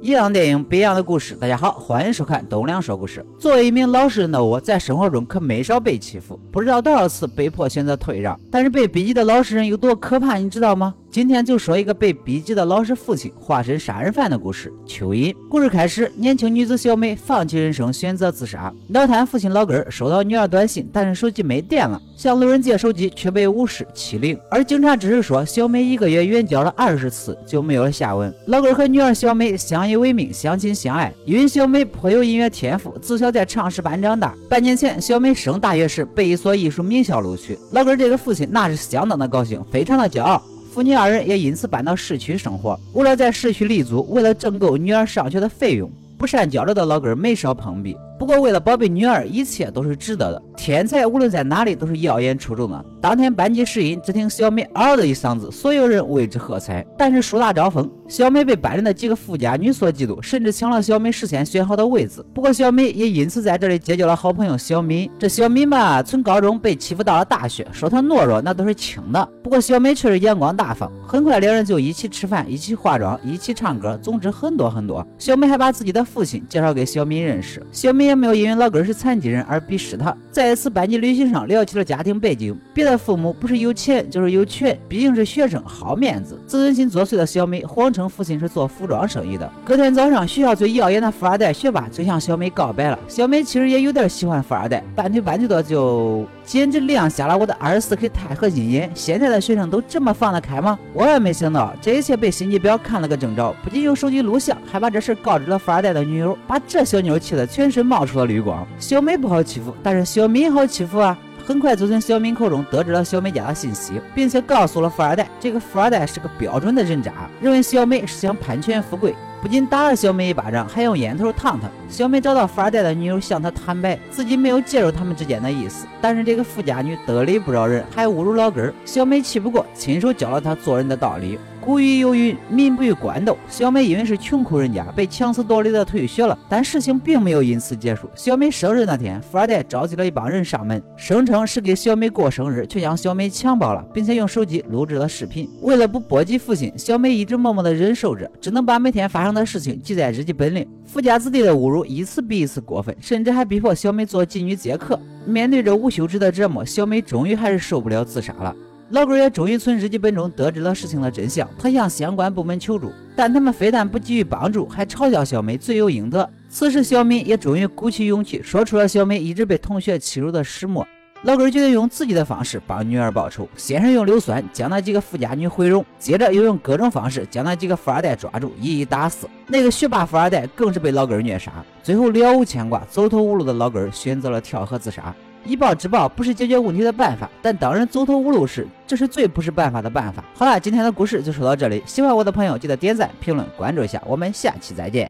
一样电影，不一样的故事。大家好，欢迎收看东亮说故事。作为一名老实人的我，在生活中可没少被欺负，不知道多少次被迫选择退让。但是被逼急的老实人有多可怕，你知道吗？今天就说一个被逼急的老实父亲化身杀人犯的故事。蚯蚓。故事开始，年轻女子小美放弃人生，选择自杀。老摊父亲老根儿收到女儿短信，但是手机没电了，向路人借手机，却被无视欺凌。而警察只是说小美一个月远交了二十次，就没有了下文。老根儿和女儿小美相依为命，相亲相爱。因为小美颇有音乐天赋，自小在唱诗班长大。半年前，小美升大学时被一所艺术名校录取，老根儿这个父亲那是相当的高兴，非常的骄傲。母女二人也因此搬到市区生活。为了在市区立足，为了挣够女儿上学的费用，不善交流的老根没少碰壁。不过为了宝贝女儿，一切都是值得的。天才无论在哪里都是耀眼出众的。当天班级试音，只听小美嗷的一嗓子，所有人为之喝彩。但是树大招风，小美被班里的几个富家女所嫉妒，甚至抢了小美事先选好的位子。不过小美也因此在这里结交了好朋友小敏。这小敏吧，从高中被欺负到了大学，说她懦弱那都是轻的。不过小美却是阳光大方，很快两人就一起吃饭，一起化妆，一起唱歌，总之很多很多。小美还把自己的父亲介绍给小敏认识。小敏也没有因为老根是残疾人而鄙视他。在一次班级旅行上聊起了家庭背景，别的父母不是有钱就是有权，毕竟是学生，好面子。自尊心作祟的小美谎称父亲是做服装生意的。隔天早上，学校最耀眼的富二代学霸就向小美告白了。小美其实也有点喜欢富二代，半推半就的就简直亮瞎了我的二十四 K 钛合金眼。现在的学生都这么放得开吗？我也没想到这一切被心机婊看了个正着，不仅用手机录像，还把这事告知了富二代的女友，把这小妞气得全身冒出了绿光。小美不好欺负，但是小敏好欺负啊！很快就从小敏口中得知了小美家的信息，并且告诉了富二代。这个富二代是个标准的人渣，认为小美是想攀权富贵，不仅打了小美一巴掌，还用烟头烫她。小美找到富二代的女友，向她坦白自己没有介入他们之间的意思，但是这个富家女得理不饶人，还侮辱老根儿。小美气不过，亲手教了她做人的道理。古语有云：“民不与官斗。”小美因为是穷苦人家，被强词夺理的退学了。但事情并没有因此结束。小美生日那天，富二代召集了一帮人上门，声称是给小美过生日，却将小美强暴了，并且用手机录制了视频。为了不波及父亲，小美一直默默的忍受着，只能把每天发生的事情记在日记本里。富家子弟的侮辱一次比一次过分，甚至还逼迫小美做妓女接客。面对着无休止的折磨，小美终于还是受不了，自杀了。老根也终于从日记本中得知了事情的真相，他向相关部门求助，但他们非但不给予帮助，还嘲笑小美罪有应得。此时，小敏也终于鼓起勇气，说出了小美一直被同学欺辱的始末。老根决定用自己的方式帮女儿报仇，先是用硫酸将那几个富家女毁容，接着又用各种方式将那几个富二代抓住，一一打死。那个学霸富二代更是被老根虐杀，最后了无牵挂，走投无路的老根选择了跳河自杀。以暴制暴不是解决问题的办法，但当人走投无路时，这是最不是办法的办法。好了，今天的故事就说到这里，喜欢我的朋友记得点赞、评论、关注一下，我们下期再见。